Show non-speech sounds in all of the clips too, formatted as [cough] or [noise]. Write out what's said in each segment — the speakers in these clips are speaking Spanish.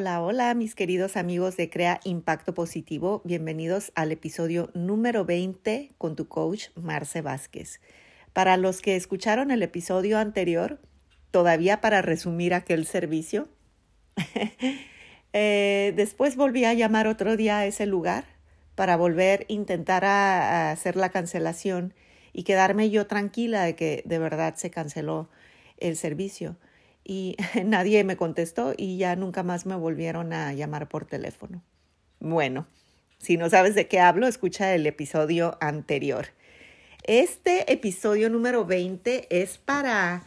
Hola, hola, mis queridos amigos de Crea Impacto Positivo. Bienvenidos al episodio número 20 con tu coach Marce Vázquez. Para los que escucharon el episodio anterior, todavía para resumir aquel servicio, [laughs] eh, después volví a llamar otro día a ese lugar para volver a intentar hacer la cancelación y quedarme yo tranquila de que de verdad se canceló el servicio y [laughs] nadie me contestó y ya nunca más me volvieron a llamar por teléfono. Bueno, si no sabes de qué hablo, escucha el episodio anterior. Este episodio número 20 es para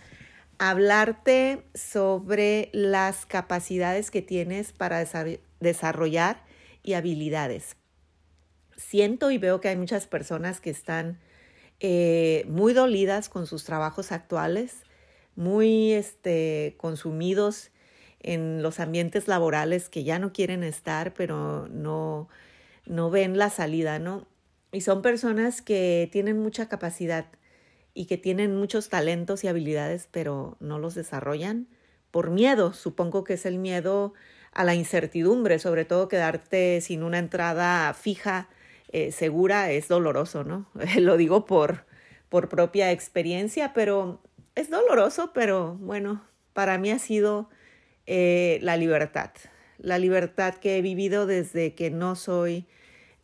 hablarte sobre las capacidades que tienes para desarrollar y habilidades. Siento y veo que hay muchas personas que están eh, muy dolidas con sus trabajos actuales, muy este, consumidos en los ambientes laborales que ya no quieren estar, pero no, no ven la salida, ¿no? Y son personas que tienen mucha capacidad y que tienen muchos talentos y habilidades, pero no los desarrollan por miedo. Supongo que es el miedo a la incertidumbre, sobre todo quedarte sin una entrada fija, eh, segura, es doloroso, ¿no? [laughs] Lo digo por, por propia experiencia, pero es doloroso, pero bueno, para mí ha sido eh, la libertad, la libertad que he vivido desde que no soy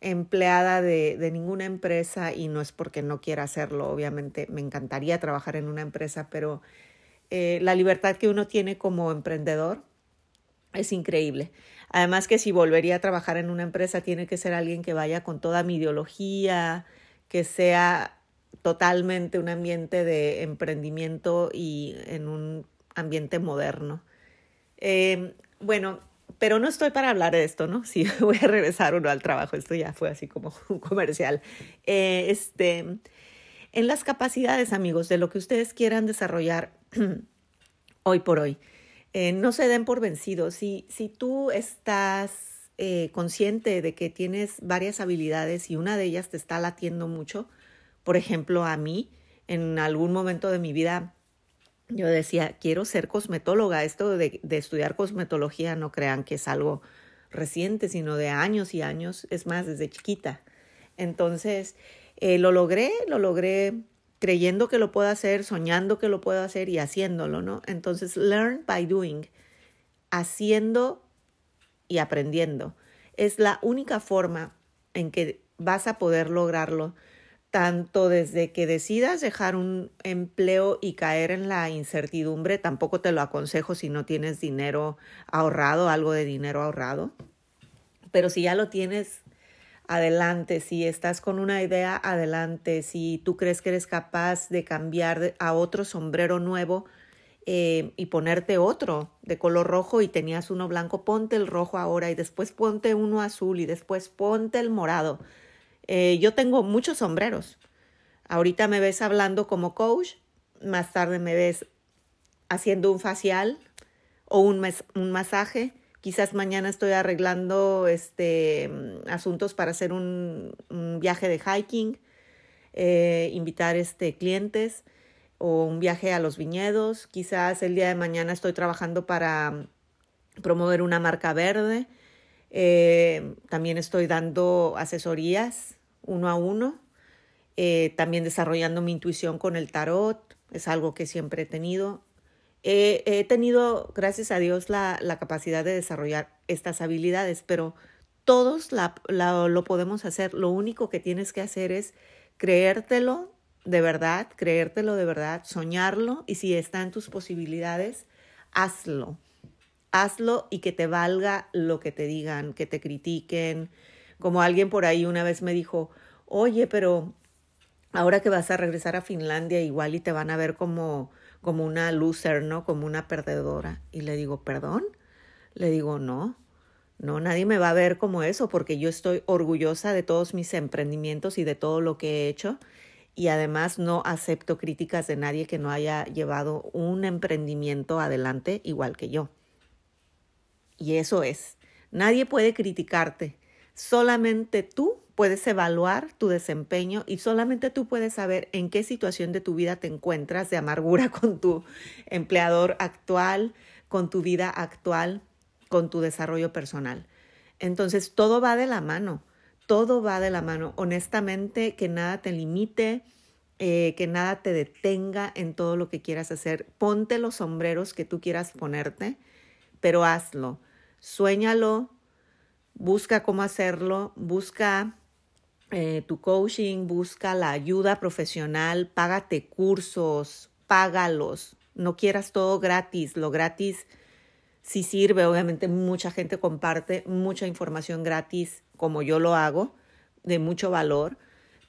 empleada de, ninguna empresa y no es porque no quiera hacerlo, obviamente me encantaría trabajar en una empresa, pero eh, la libertad que uno tiene como emprendedor es increíble. Además que si volvería a trabajar en una empresa tiene que ser alguien que vaya con toda mi ideología, que sea totalmente un ambiente de emprendimiento y en un ambiente moderno. Eh, bueno, pero no estoy para hablar de esto, ¿no? [laughs] Si voy a regresar o no al trabajo, esto ya fue así como [laughs] un comercial. Eh, este, en las capacidades, amigos, de lo que ustedes quieran desarrollar [clears throat] hoy por hoy, eh, no se den por vencidos. Si, si tú estás consciente de que tienes varias habilidades y una de ellas te está latiendo mucho, por ejemplo, a mí, en algún momento de mi vida, yo decía, quiero ser cosmetóloga. Esto de, estudiar cosmetología no crean que es algo reciente, sino de años y años, es más, desde chiquita. Entonces, eh, lo logré, lo logré creyendo que lo puedo hacer, soñando que lo puedo hacer y haciéndolo, ¿no? Entonces, learn by doing, haciendo y aprendiendo. Es la única forma en que vas a poder lograrlo tanto desde que decidas dejar un empleo y caer en la incertidumbre, tampoco te lo aconsejo si no tienes dinero ahorrado, algo de dinero ahorrado, pero si ya lo tienes, adelante, si estás con una idea, adelante, si tú crees que eres capaz de cambiar a otro sombrero nuevo eh, y ponerte otro de color rojo y tenías uno blanco, ponte el rojo ahora y después ponte uno azul y después ponte el morado eh, yo tengo muchos sombreros. Ahorita me ves hablando como coach, más tarde me ves haciendo un facial o un, un masaje. Quizás mañana estoy arreglando este, asuntos para hacer un, viaje de hiking, eh, invitar este, clientes o un viaje a los viñedos. Quizás el día de mañana estoy trabajando para promover una marca verde. Eh, también estoy dando asesorías uno a uno, eh, también desarrollando mi intuición con el tarot, es algo que siempre he tenido. he tenido, gracias a Dios, la, capacidad de desarrollar estas habilidades, pero todos lo podemos hacer. Lo único que tienes que hacer es creértelo de verdad, creértelo de verdad, soñarlo y si está en tus posibilidades, hazlo. Hazlo y que te valga lo que te digan, que te critiquen, como alguien por ahí una vez me dijo, oye, pero ahora que vas a regresar a Finlandia igual y te van a ver como, como una loser, ¿no? Como una perdedora. Y le digo, perdón. Le digo, no, no, nadie me va a ver como eso porque yo estoy orgullosa de todos mis emprendimientos y de todo lo que he hecho. Y además no acepto críticas de nadie que no haya llevado un emprendimiento adelante igual que yo. Y eso es. Nadie puede criticarte. Solamente tú puedes evaluar tu desempeño y solamente tú puedes saber en qué situación de tu vida te encuentras de amargura [laughs] con tu empleador actual, con tu vida actual, con tu desarrollo personal. Entonces, todo va de la mano, todo va de la mano. Honestamente, que nada te limite, eh, que nada te detenga en todo lo que quieras hacer. Ponte los sombreros que tú quieras ponerte, pero hazlo. Suéñalo, busca cómo hacerlo, busca eh, tu coaching, busca la ayuda profesional, págate cursos, págalos. No quieras todo gratis, lo gratis sí sirve, obviamente mucha gente comparte mucha información gratis como yo lo hago, de mucho valor,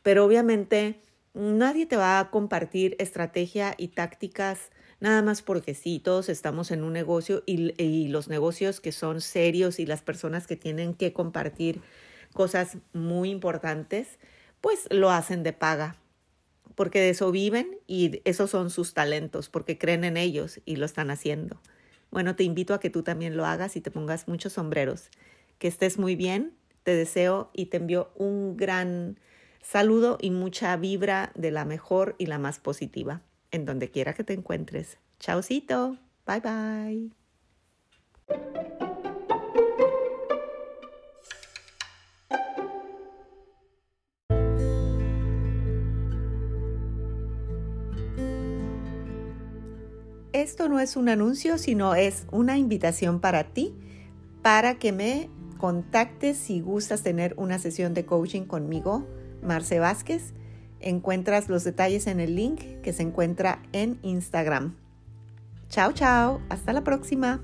pero obviamente nadie te va a compartir estrategia y tácticas nada más porque sí, todos estamos en un negocio y, los negocios que son serios y las personas que tienen que compartir cosas muy importantes, pues lo hacen de paga, porque de eso viven y esos son sus talentos, porque creen en ellos y lo están haciendo. Bueno, te invito a que tú también lo hagas y te pongas muchos sombreros. Que estés muy bien, te deseo y te envío un gran saludo y mucha vibra de la mejor y la más positiva, en donde quiera que te encuentres. Chaucito, bye bye. Esto no es un anuncio, sino es una invitación para ti, para que me contactes si gustas tener una sesión de coaching conmigo, Marce Vázquez. Encuentras los detalles en el link que se encuentra en Instagram. Chao, chao. Hasta la próxima.